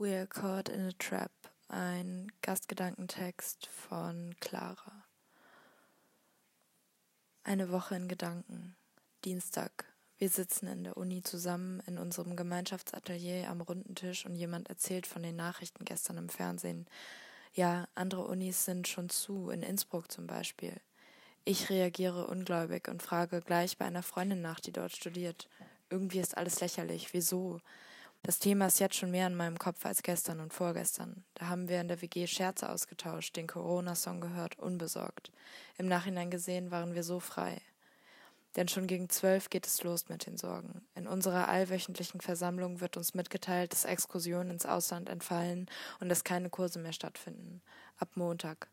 We are caught in a trap. Ein Gastgedankentext von Clara. Eine Woche in Gedanken. Dienstag. Wir sitzen in der Uni zusammen in unserem Gemeinschaftsatelier am runden Tisch und jemand erzählt von den Nachrichten gestern im Fernsehen. Ja, andere Unis sind schon zu, in Innsbruck zum Beispiel. Ich reagiere ungläubig und frage gleich bei einer Freundin nach, die dort studiert. Irgendwie ist alles lächerlich. Wieso? Das Thema ist jetzt schon mehr in meinem Kopf als gestern und vorgestern. Da haben wir in der WG Scherze ausgetauscht, den Corona-Song gehört, unbesorgt. Im Nachhinein gesehen waren wir so frei. Denn schon gegen zwölf geht es los mit den Sorgen. In unserer allwöchentlichen Versammlung wird uns mitgeteilt, dass Exkursionen ins Ausland entfallen und dass keine Kurse mehr stattfinden. Ab Montag.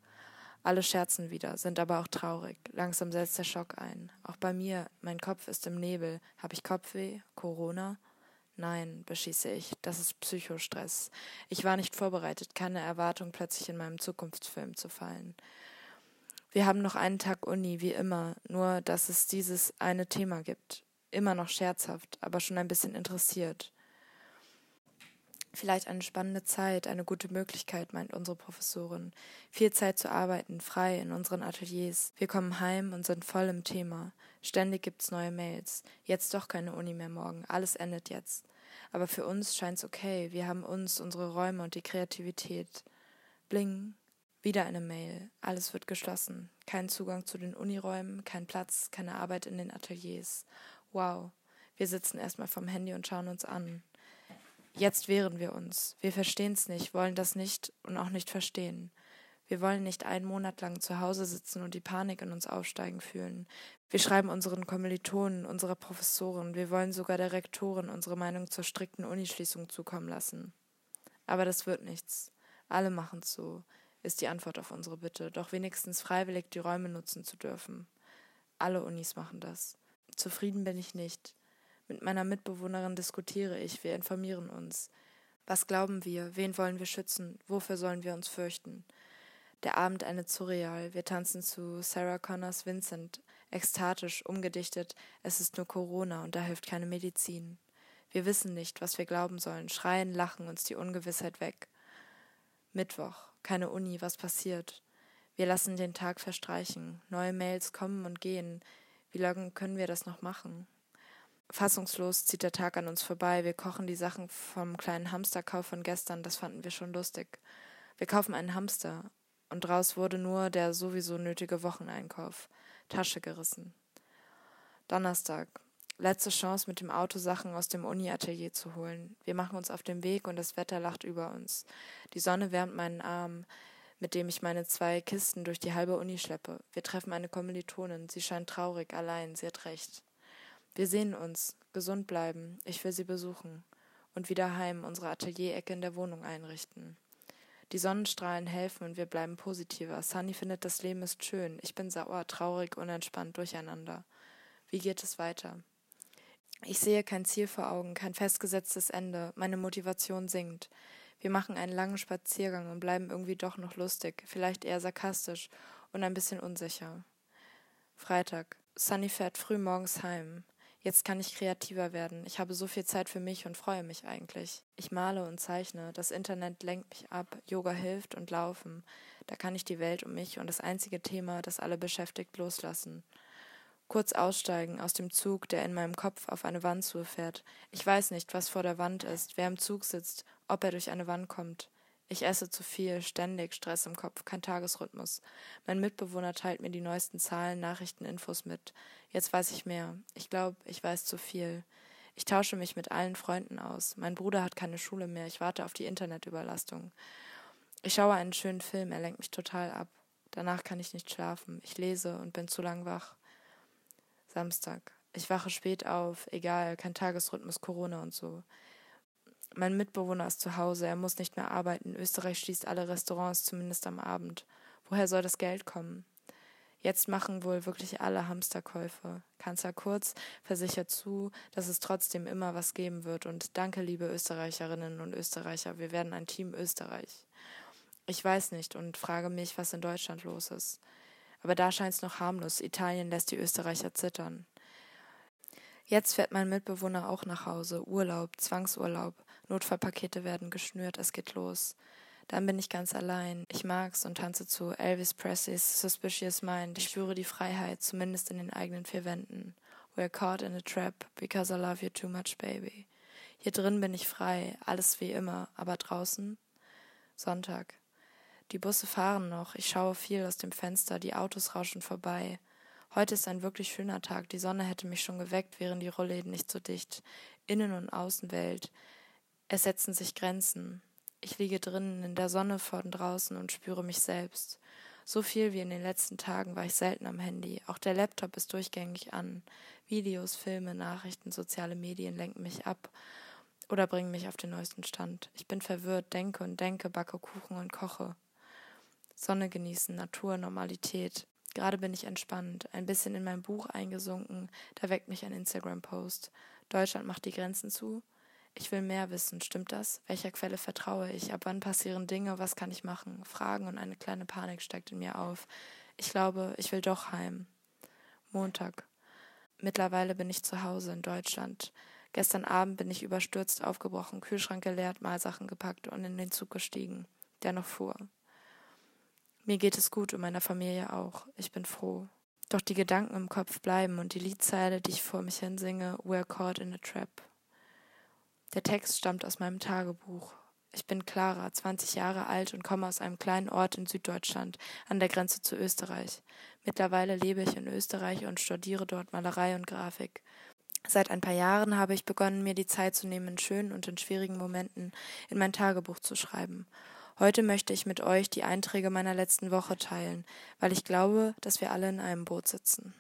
Alle scherzen wieder, sind aber auch traurig. Langsam setzt der Schock ein. Auch bei mir, mein Kopf ist im Nebel. Habe ich Kopfweh? Corona? Nein, beschieße ich, das ist Psychostress. Ich war nicht vorbereitet, keine Erwartung, plötzlich in meinem Zukunftsfilm zu fallen. Wir haben noch einen Tag Uni, wie immer, nur dass es dieses eine Thema gibt. Immer noch scherzhaft, aber schon ein bisschen interessiert. Vielleicht eine spannende Zeit, eine gute Möglichkeit, meint unsere Professorin. Viel Zeit zu arbeiten, frei in unseren Ateliers. Wir kommen heim und sind voll im Thema. Ständig gibt's neue Mails. Jetzt doch keine Uni mehr morgen. Alles endet jetzt. Aber für uns scheint's okay. Wir haben uns, unsere Räume und die Kreativität. Bling. Wieder eine Mail. Alles wird geschlossen. Kein Zugang zu den Uniräumen, kein Platz, keine Arbeit in den Ateliers. Wow. Wir sitzen erstmal vom Handy und schauen uns an. Jetzt wehren wir uns. Wir verstehen's nicht, wollen das nicht und auch nicht verstehen. Wir wollen nicht einen Monat lang zu Hause sitzen und die Panik in uns aufsteigen fühlen. Wir schreiben unseren Kommilitonen, unserer Professoren, wir wollen sogar der Rektorin unsere Meinung zur strikten Unischließung zukommen lassen. Aber das wird nichts. Alle machen's so, ist die Antwort auf unsere Bitte, doch wenigstens freiwillig die Räume nutzen zu dürfen. Alle Unis machen das. Zufrieden bin ich nicht. Mit meiner Mitbewohnerin diskutiere ich, wir informieren uns. Was glauben wir? Wen wollen wir schützen? Wofür sollen wir uns fürchten? Der Abend endet surreal. Wir tanzen zu Sarah Connors Vincent, ekstatisch, umgedichtet. Es ist nur Corona und da hilft keine Medizin. Wir wissen nicht, was wir glauben sollen, schreien, lachen uns die Ungewissheit weg. Mittwoch, keine Uni, was passiert? Wir lassen den Tag verstreichen. Neue Mails kommen und gehen. Wie lange können wir das noch machen? Fassungslos zieht der Tag an uns vorbei. Wir kochen die Sachen vom kleinen Hamsterkauf von gestern, das fanden wir schon lustig. Wir kaufen einen Hamster und draus wurde nur der sowieso nötige Wocheneinkauf. Tasche gerissen. Donnerstag. Letzte Chance, mit dem Auto Sachen aus dem Uni-Atelier zu holen. Wir machen uns auf den Weg und das Wetter lacht über uns. Die Sonne wärmt meinen Arm, mit dem ich meine zwei Kisten durch die halbe Uni schleppe. Wir treffen eine Kommilitonin. Sie scheint traurig, allein. Sie hat recht. Wir sehen uns, gesund bleiben, ich will sie besuchen und wieder heim unsere Atelierecke in der Wohnung einrichten. Die Sonnenstrahlen helfen und wir bleiben positiver. Sunny findet, das Leben ist schön. Ich bin sauer, traurig, unentspannt, durcheinander. Wie geht es weiter? Ich sehe kein Ziel vor Augen, kein festgesetztes Ende. Meine Motivation sinkt. Wir machen einen langen Spaziergang und bleiben irgendwie doch noch lustig, vielleicht eher sarkastisch und ein bisschen unsicher. Freitag. Sunny fährt früh morgens heim. Jetzt kann ich kreativer werden. Ich habe so viel Zeit für mich und freue mich eigentlich. Ich male und zeichne. Das Internet lenkt mich ab. Yoga hilft und Laufen. Da kann ich die Welt um mich und das einzige Thema, das alle beschäftigt, loslassen. Kurz aussteigen aus dem Zug, der in meinem Kopf auf eine Wand zufährt. Ich weiß nicht, was vor der Wand ist, wer im Zug sitzt, ob er durch eine Wand kommt. Ich esse zu viel, ständig Stress im Kopf, kein Tagesrhythmus. Mein Mitbewohner teilt mir die neuesten Zahlen, Nachrichten, Infos mit. Jetzt weiß ich mehr. Ich glaube, ich weiß zu viel. Ich tausche mich mit allen Freunden aus. Mein Bruder hat keine Schule mehr. Ich warte auf die Internetüberlastung. Ich schaue einen schönen Film, er lenkt mich total ab. Danach kann ich nicht schlafen. Ich lese und bin zu lang wach. Samstag. Ich wache spät auf, egal, kein Tagesrhythmus, Corona und so. Mein Mitbewohner ist zu Hause, er muss nicht mehr arbeiten. Österreich schließt alle Restaurants, zumindest am Abend. Woher soll das Geld kommen? Jetzt machen wohl wirklich alle Hamsterkäufe. Kanzler Kurz versichert zu, dass es trotzdem immer was geben wird. Und danke, liebe Österreicherinnen und Österreicher, wir werden ein Team Österreich. Ich weiß nicht und frage mich, was in Deutschland los ist. Aber da scheint es noch harmlos. Italien lässt die Österreicher zittern. Jetzt fährt mein Mitbewohner auch nach Hause. Urlaub, Zwangsurlaub. Notfallpakete werden geschnürt, es geht los. Dann bin ich ganz allein. Ich mag's und tanze zu Elvis Presleys Suspicious Mind. Ich spüre die Freiheit, zumindest in den eigenen vier Wänden. We're caught in a trap because I love you too much, baby. Hier drin bin ich frei, alles wie immer, aber draußen? Sonntag. Die Busse fahren noch, ich schaue viel aus dem Fenster, die Autos rauschen vorbei. Heute ist ein wirklich schöner Tag, die Sonne hätte mich schon geweckt, wären die Rollläden nicht so dicht. Innen- und Außenwelt. Es setzen sich Grenzen. Ich liege drinnen in der Sonne von draußen und spüre mich selbst. So viel wie in den letzten Tagen war ich selten am Handy. Auch der Laptop ist durchgängig an. Videos, Filme, Nachrichten, soziale Medien lenken mich ab oder bringen mich auf den neuesten Stand. Ich bin verwirrt, denke und denke, backe Kuchen und koche. Sonne genießen, Natur, Normalität. Gerade bin ich entspannt, ein bisschen in mein Buch eingesunken, da weckt mich ein Instagram-Post. Deutschland macht die Grenzen zu. Ich will mehr wissen, stimmt das? Welcher Quelle vertraue ich? Ab wann passieren Dinge? Was kann ich machen? Fragen und eine kleine Panik steigt in mir auf. Ich glaube, ich will doch heim. Montag. Mittlerweile bin ich zu Hause in Deutschland. Gestern Abend bin ich überstürzt aufgebrochen, Kühlschrank geleert, Mahlsachen gepackt und in den Zug gestiegen, der noch fuhr. Mir geht es gut und meiner Familie auch. Ich bin froh. Doch die Gedanken im Kopf bleiben und die Liedzeile, die ich vor mich hin singe, We're caught in a trap. Der Text stammt aus meinem Tagebuch. Ich bin Clara, 20 Jahre alt und komme aus einem kleinen Ort in Süddeutschland, an der Grenze zu Österreich. Mittlerweile lebe ich in Österreich und studiere dort Malerei und Grafik. Seit ein paar Jahren habe ich begonnen, mir die Zeit zu nehmen, in schönen und in schwierigen Momenten in mein Tagebuch zu schreiben. Heute möchte ich mit euch die Einträge meiner letzten Woche teilen, weil ich glaube, dass wir alle in einem Boot sitzen.